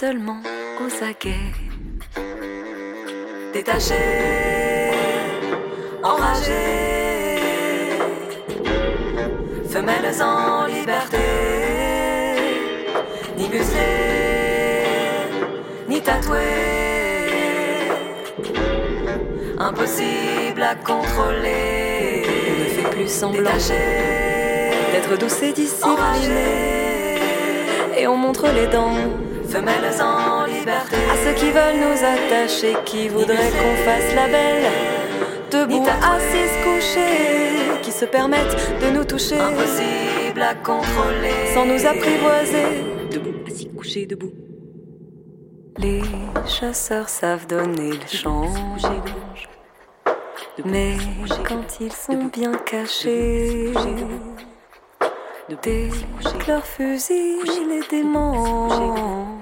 seulement aux aguets, détachée, enragée, femelles en liberté, ni muselée, ni tatouée, impossible à contrôler. On ne fait plus semblant d'être douce et disciplinée. Et on montre les dents, femelles en liberté. À ceux qui veulent nous attacher, qui voudraient qu'on fasse la belle. Debout, assises, couchées, qui se permettent de nous toucher. Impossible à contrôler. Sans nous apprivoiser. Debout, assis, couchés, debout. Les chasseurs savent donner le change. Mais quand ils sont bien cachés, dès leur fusil les démange,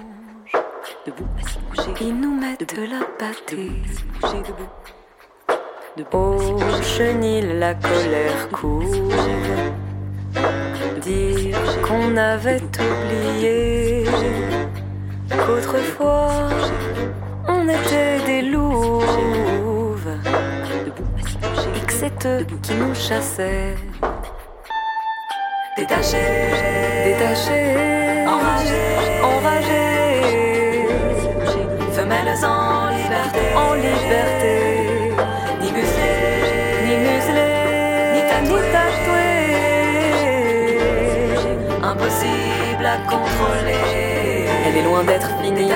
debout, assis, ils nous mettent de la pâtée. Au chenil, la colère court. Dire qu'on avait oublié qu'autrefois on était des louves. Et que c'est eux qui nous chassaient. Détachés, détachés, enragés, enragés, femelles en liberté, en liberté, ni muselés, ni muselés, ni impossible à contrôler. Elle est loin d'être finie,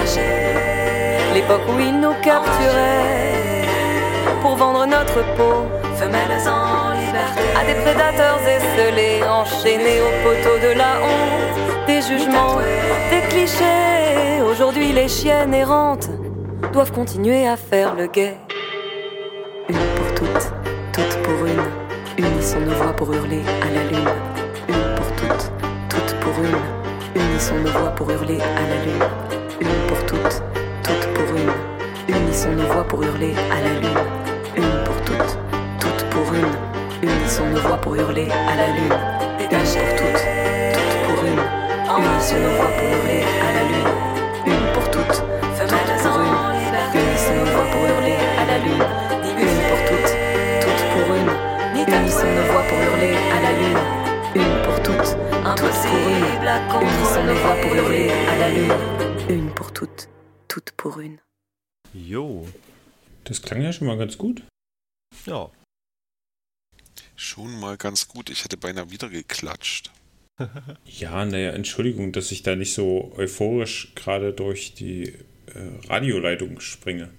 l'époque où ils nous capturaient pour vendre notre peau, femelles en liberté, à des prédateurs esselés, enchaînés au poteau de la honte, des jugements, des clichés. Aujourd'hui, les chiennes errantes doivent continuer à faire le guet. Une pour toutes, toutes pour une, unissons nos voix pour hurler à la lune. Une pour toutes, toutes pour une, unissons nos voix pour hurler à la lune. Une pour toutes, toutes pour une, unissons nos voix pour hurler à la lune. Une pour toutes, toutes pour une, unissons nos voix pour hurler à la lune. Une pour toutes, toutes pour une, unissons nos voix pour hurler à la lune. Une, unissons nos voix pour hurler à la lune. Une pour toutes, toutes pour une. Jo. Das klang ja schon mal ganz gut. Ja. Schon mal ganz gut. Ich hätte beinahe wieder geklatscht. *laughs* Ja, naja, Entschuldigung, dass ich da nicht so euphorisch gerade durch die äh, Radioleitung springe.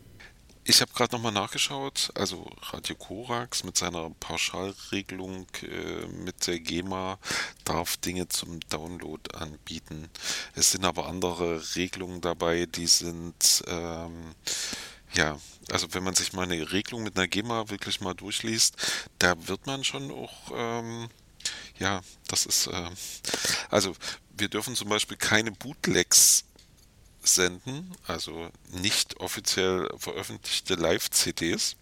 Ich habe gerade nochmal nachgeschaut. Also Radio Korax mit seiner Pauschalregelung äh, mit der GEMA darf Dinge zum Download anbieten. Es sind aber andere Regelungen dabei, die sind ähm, ja, also wenn man sich mal eine Regelung mit einer GEMA wirklich mal durchliest, da wird man schon auch, ähm, ja, das ist, ähm, also wir dürfen zum Beispiel keine Bootlegs senden, also nicht offiziell veröffentlichte Live-CDs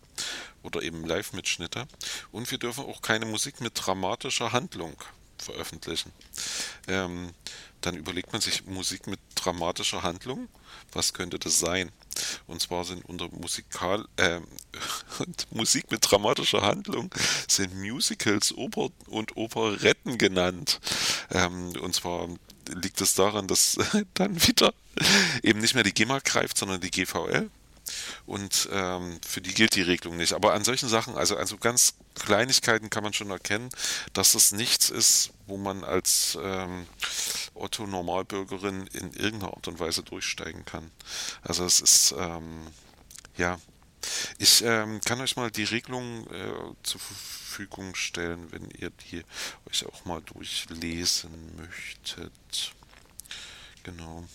oder eben Live-Mitschnitte. Und wir dürfen auch keine Musik mit dramatischer Handlung veröffentlichen. Ähm, dann überlegt man sich Musik mit dramatischer Handlung. Was könnte das sein? Und zwar sind unter Musikal ähm, *laughs* und Musik mit dramatischer Handlung sind Musicals Oper und Operetten genannt. Ähm, und zwar liegt es daran, dass *laughs* dann wieder eben nicht mehr die GEMA greift, sondern die GVL. Und ähm, für die gilt die Regelung nicht. Aber an solchen Sachen, also, also ganz Kleinigkeiten kann man schon erkennen, dass das nichts ist, wo man als ähm, Otto Normalbürgerin in irgendeiner Art und Weise durchsteigen kann. Also es ist, ähm, ja, ich ähm, kann euch mal die Regelung äh, zur Verfügung stellen, wenn ihr die euch auch mal durchlesen möchtet. Genau.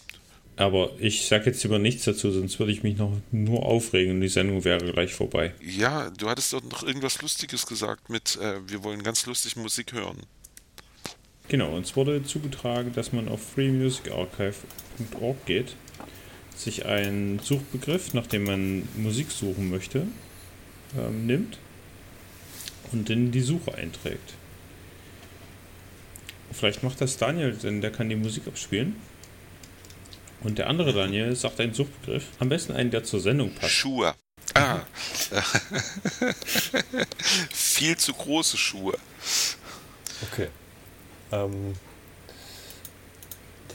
Aber ich sage jetzt lieber nichts dazu, sonst würde ich mich noch nur aufregen und die Sendung wäre gleich vorbei. Ja, du hattest doch noch irgendwas Lustiges gesagt mit, äh, wir wollen ganz lustig Musik hören. Genau, uns wurde zugetragen, dass man auf freemusicarchive.org geht, sich einen Suchbegriff, nach dem man Musik suchen möchte, ähm, nimmt und in die Suche einträgt. Vielleicht macht das Daniel, denn der kann die Musik abspielen. Und der andere Daniel sagt einen Suchbegriff. Am besten einen, der zur Sendung passt. Schuhe. Ah. *laughs* Viel zu große Schuhe. Okay. Ähm,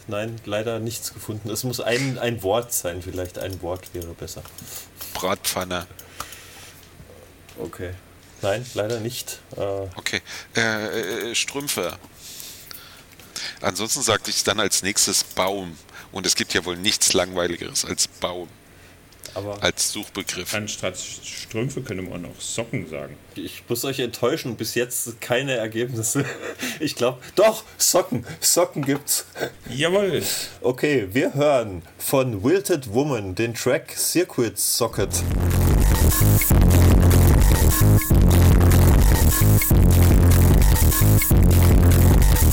nein, leider nichts gefunden. Es muss ein, ein Wort sein, vielleicht ein Wort wäre besser. Bratpfanne. Okay. Nein, leider nicht. Äh, Okay. Äh, äh, Strümpfe. Ansonsten sagte ich dann als nächstes Baum. Und es gibt ja wohl nichts Langweiligeres als Baum. Aber Als Suchbegriff. Anstatt Strümpfe könnte man auch Socken sagen. ich muss euch enttäuschen, bis jetzt keine Ergebnisse. *laughs* Ich glaube, doch, Socken. Socken gibt's. Jawohl! Okay, wir hören von Wilted Woman den Track Circuit Socket.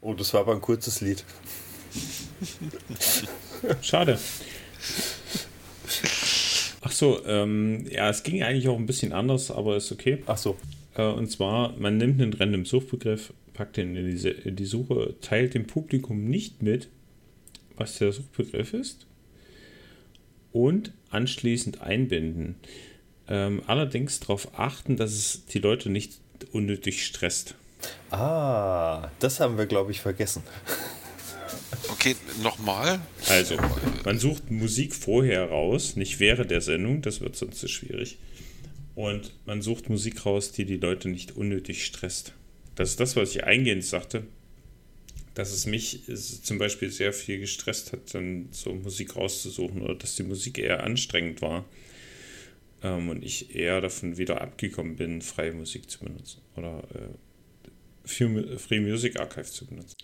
Oh, das war aber ein kurzes Lied. Schade. Ach so, ähm, ja, es ging eigentlich auch ein bisschen anders, aber ist okay. Ach so. Äh, und zwar, man nimmt einen random Suchbegriff, packt den in in die Suche, teilt dem Publikum nicht mit, was der Suchbegriff ist und anschließend einbinden. Ähm, allerdings darauf achten, dass es die Leute nicht unnötig stresst. Ah, das haben wir, glaube ich, vergessen. Okay, nochmal. Also, man sucht Musik vorher raus, nicht während der Sendung, das wird sonst zu schwierig. Und man sucht Musik raus, die die Leute nicht unnötig stresst. Das ist das, was ich eingehend sagte, dass es mich zum Beispiel sehr viel gestresst hat, dann so Musik rauszusuchen oder dass die Musik eher anstrengend war ähm, und ich eher davon wieder abgekommen bin, freie Musik zu benutzen oder äh, Free Music Archive zu benutzen.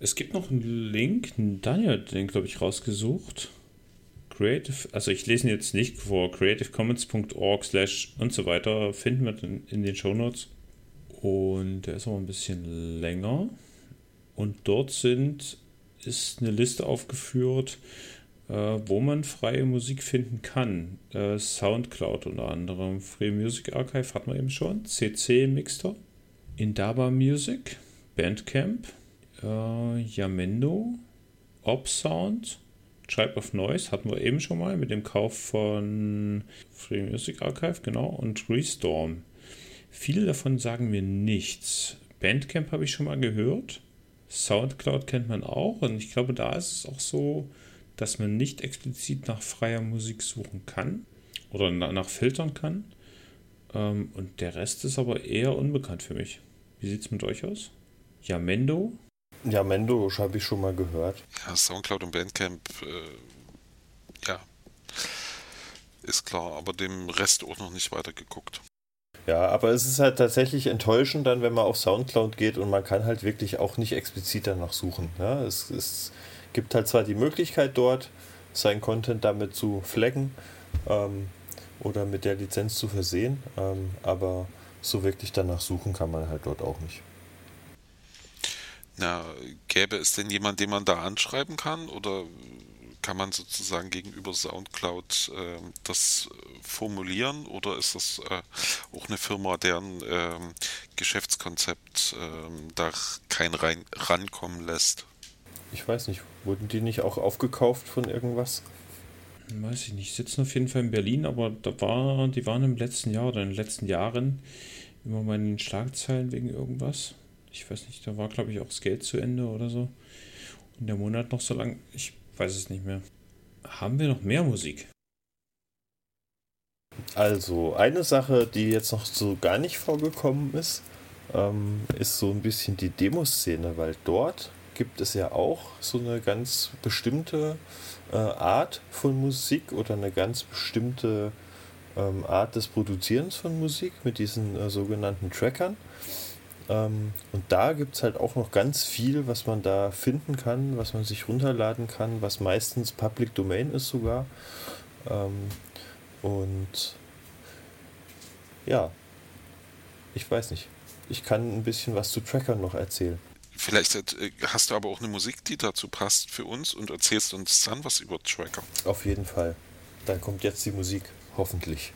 Es gibt noch einen Link, Daniel hat den, glaube ich, rausgesucht. Creative, also ich lese ihn jetzt nicht vor, creativecommons.org slash und so weiter, finden wir in den Show Notes. Und der ist aber ein bisschen länger. Und dort sind, ist eine Liste aufgeführt, wo man freie Musik finden kann. Äh, Soundcloud unter anderem, Free Music Archive hatten wir eben schon, CC Mixter, Indaba Music, Bandcamp, äh, Yamendo, Opsound, Tribe of Noise hatten wir eben schon mal mit dem Kauf von Free Music Archive, genau, und Restorm. Viele davon sagen mir nichts. Bandcamp habe ich schon mal gehört. Soundcloud kennt man auch und ich glaube, da ist es auch so, dass man nicht explizit nach freier Musik suchen kann oder nach filtern kann. Ähm, und der Rest ist aber eher unbekannt für mich. Wie sieht es mit euch aus? Yamendo? Ja, Mendo habe ich schon mal gehört. Ja, Soundcloud und Bandcamp, äh, ja, ist klar, aber dem Rest auch noch nicht weiter geguckt. Ja, aber es ist halt tatsächlich enttäuschend dann, wenn man auf Soundcloud geht und man kann halt wirklich auch nicht explizit danach suchen. Ja, es, es gibt halt zwar die Möglichkeit dort, sein Content damit zu flaggen ähm, oder mit der Lizenz zu versehen, ähm, aber so wirklich danach suchen kann man halt dort auch nicht. Na, gäbe es denn jemand, den man da anschreiben kann oder kann man sozusagen gegenüber SoundCloud äh, das formulieren oder ist das äh, auch eine Firma, deren äh, Geschäftskonzept da kein rein rankommen lässt? Ich weiß nicht, wurden die nicht auch aufgekauft von irgendwas? Weiß ich nicht, sitzen auf jeden Fall in Berlin, aber da war, die waren im letzten Jahr oder in den letzten Jahren immer mal in den Schlagzeilen wegen irgendwas. Ich weiß nicht, da war glaube ich auch das Geld zu Ende oder so. Und der Monat noch so lang, ich weiß es nicht mehr. Haben wir noch mehr Musik? Also, eine Sache, die jetzt noch so gar nicht vorgekommen ist, ähm, ist so ein bisschen die Demoszene, weil dort gibt es ja auch so eine ganz bestimmte äh, Art von Musik oder eine ganz bestimmte ähm, Art des Produzierens von Musik mit diesen äh, sogenannten Trackern. Ähm, und da gibt es halt auch noch ganz viel, was man da finden kann, was man sich runterladen kann, was meistens Public Domain ist sogar. Ähm, und ja, ich weiß nicht. Ich kann ein bisschen was zu Trackern noch erzählen. Vielleicht äh, hast du aber auch eine Musik, die dazu passt für uns und erzählst uns dann was über Tracker. Auf jeden Fall. Dann kommt jetzt die Musik, hoffentlich.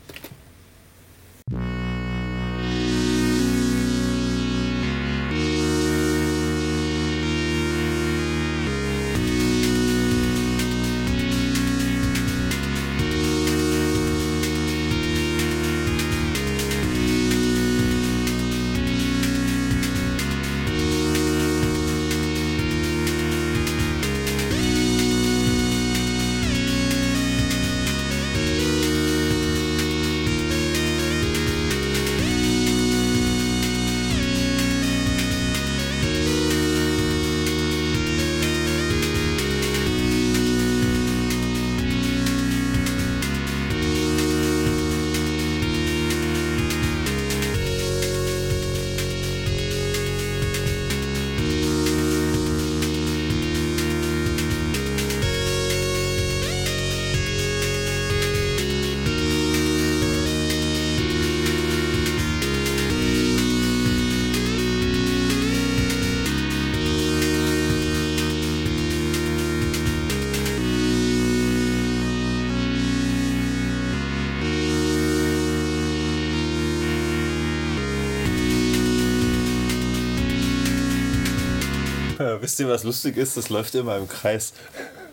Wisst ihr, was lustig ist? Das läuft immer im Kreis. *laughs*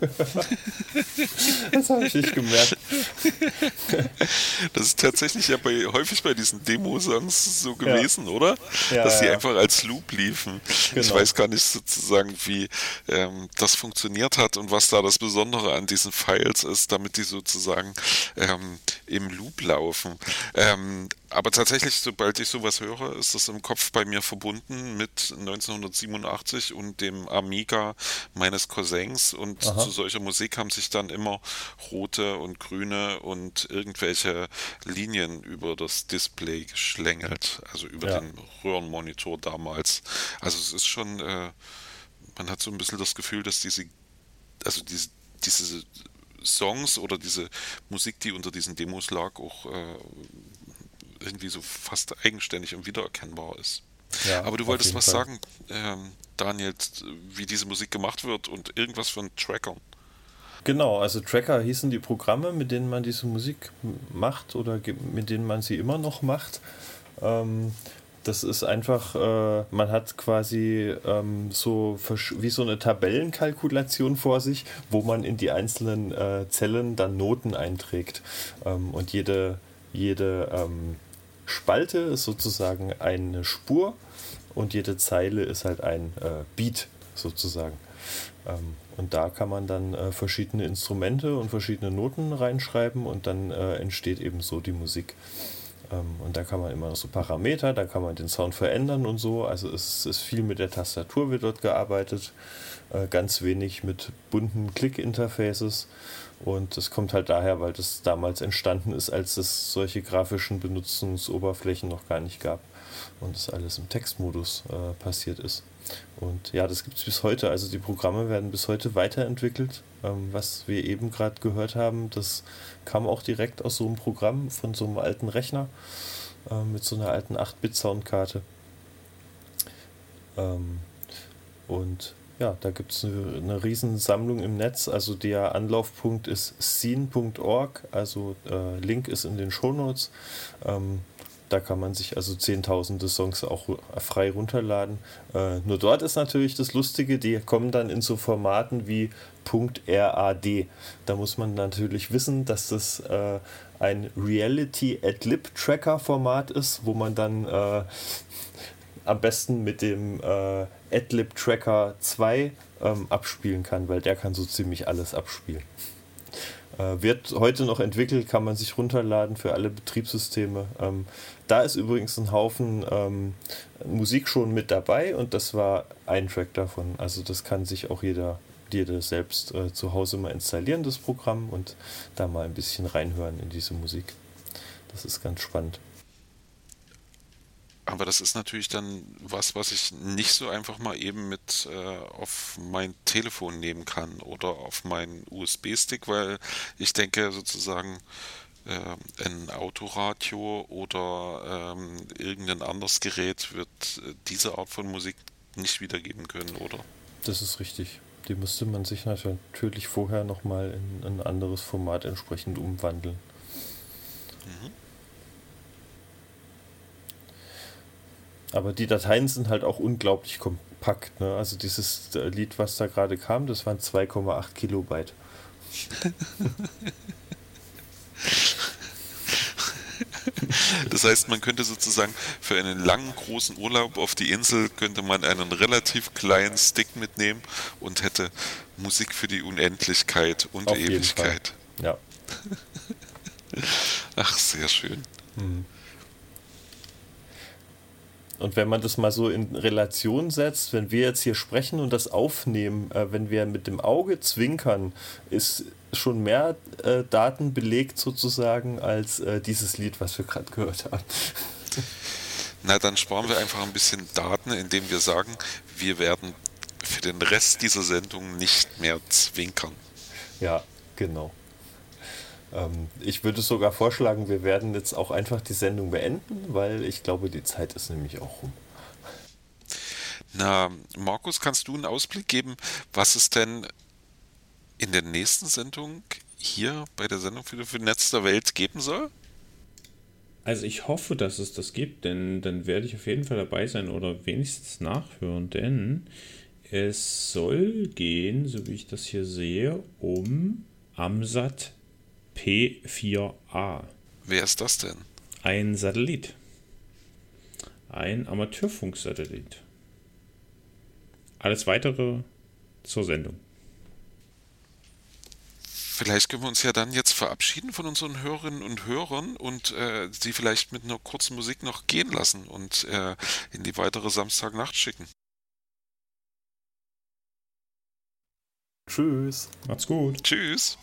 das habe ich nicht gemerkt. *laughs* Das ist tatsächlich ja bei, häufig bei diesen Demo-Songs so gewesen, oder? Ja, Dass sie ja. einfach als Loop liefen. Ich Genau. weiß gar nicht sozusagen, wie ähm, das funktioniert hat und was da das Besondere an diesen Files ist, damit die sozusagen ähm, im Loop laufen. Ähm, aber tatsächlich, sobald ich sowas höre, ist das im Kopf bei mir verbunden mit 1987 und dem Amiga meines Cousins. Und zu solcher Musik haben sich dann immer rote und grüne und irgendwelche Linien über das Display geschlängelt, also über Ja. den Röhrenmonitor damals. Also es ist schon, äh, man hat so ein bisschen das Gefühl, dass diese, also diese, diese Songs oder diese Musik, die unter diesen Demos lag, auch äh, irgendwie so fast eigenständig und wiedererkennbar ist. Ja, Aber du wolltest was Fall. sagen, ähm, Daniel, wie diese Musik gemacht wird und irgendwas von Trackern. Genau, also Tracker hießen die Programme, mit denen man diese Musik macht oder mit denen man sie immer noch macht. Ähm, das ist einfach, äh, man hat quasi ähm, so wie so eine Tabellenkalkulation vor sich, wo man in die einzelnen äh, Zellen dann Noten einträgt. Ähm, und jede, jede ähm, Spalte ist sozusagen eine Spur und jede Zeile ist halt ein äh, Beat sozusagen. Ähm, und da kann man dann äh, verschiedene Instrumente und verschiedene Noten reinschreiben und dann äh, entsteht eben so die Musik. Ähm, und da kann man immer noch so Parameter, da kann man den Sound verändern und so. Also es ist viel mit der Tastatur wird dort gearbeitet, äh, ganz wenig mit bunten Click-Interfaces. Und das kommt halt daher, weil das damals entstanden ist, als es solche grafischen Benutzungsoberflächen noch gar nicht gab und das alles im Textmodus äh, passiert ist. Und ja, das gibt es bis heute. Also die Programme werden bis heute weiterentwickelt. Ähm, was wir eben gerade gehört haben, das kam auch direkt aus so einem Programm von so einem alten Rechner äh, mit so einer alten 8-Bit-Soundkarte. Ähm, und ja, da gibt es eine, eine riesen Sammlung im Netz. Also der Anlaufpunkt ist scene.org, also äh, Link ist in den Shownotes. Ähm, da kann man sich also zehntausende Songs auch frei runterladen. Äh, nur dort ist natürlich das Lustige, die kommen dann in so Formaten wie .rad. Da muss man natürlich wissen, dass das äh, ein Reality Adlib Tracker Format ist, wo man dann äh, am besten mit dem äh, Adlib Tracker 2 ähm, abspielen kann, weil der kann so ziemlich alles abspielen. Äh, wird heute noch entwickelt, kann man sich runterladen für alle Betriebssysteme. Ähm, da ist übrigens ein Haufen ähm, Musik schon mit dabei und das war ein Track davon. Also das kann sich auch jeder, jeder selbst äh, zu Hause mal installieren, das Programm, und da mal ein bisschen reinhören in diese Musik. Das ist ganz spannend. Aber das ist natürlich dann was, was ich nicht so einfach mal eben mit äh, auf mein Telefon nehmen kann oder auf meinen USB-Stick, weil ich denke sozusagen äh, ein Autoradio oder ähm, irgendein anderes Gerät wird äh, diese Art von Musik nicht wiedergeben können, oder? Das ist richtig. Die müsste man sich natürlich vorher nochmal in ein anderes Format entsprechend umwandeln. Aber die Dateien sind halt auch unglaublich kompakt. Ne? Also dieses äh, Lied, was da gerade kam, das waren 2,8 Kilobyte. *laughs* Das heißt, man könnte sozusagen für einen langen, großen Urlaub auf die Insel, könnte man einen relativ kleinen Stick mitnehmen und hätte Musik für die Unendlichkeit und Auf die jeden Fall. Ewigkeit. Ja. Ach, sehr schön. Und wenn man das mal so in Relation setzt, wenn wir jetzt hier sprechen und das aufnehmen, äh, wenn wir mit dem Auge zwinkern, ist schon mehr äh, Daten belegt sozusagen als äh, dieses Lied, was wir gerade gehört haben. *laughs* Na, dann sparen wir einfach ein bisschen Daten, indem wir sagen, wir werden für den Rest dieser Sendung nicht mehr zwinkern. Ja, genau. Ähm, ich würde sogar vorschlagen, wir werden jetzt auch einfach die Sendung beenden, weil ich glaube, die Zeit ist nämlich auch rum. Na, Markus, kannst du einen Ausblick geben, was es denn in der nächsten Sendung hier bei der Sendung für, für Netz der Welt geben soll? Also ich hoffe, dass es das gibt, denn dann werde ich auf jeden Fall dabei sein oder wenigstens nachhören, denn Es soll gehen, so wie ich das hier sehe, um Amsat P4A. Wer ist das denn? Ein Satellit. Ein Amateurfunksatellit. Alles weitere zur Sendung. Vielleicht können wir uns ja dann jetzt verabschieden von unseren Hörerinnen und Hörern und äh, sie vielleicht mit einer kurzen Musik noch gehen lassen und äh, in die weitere Samstagnacht schicken. Tschüss. Macht's gut. Tschüss.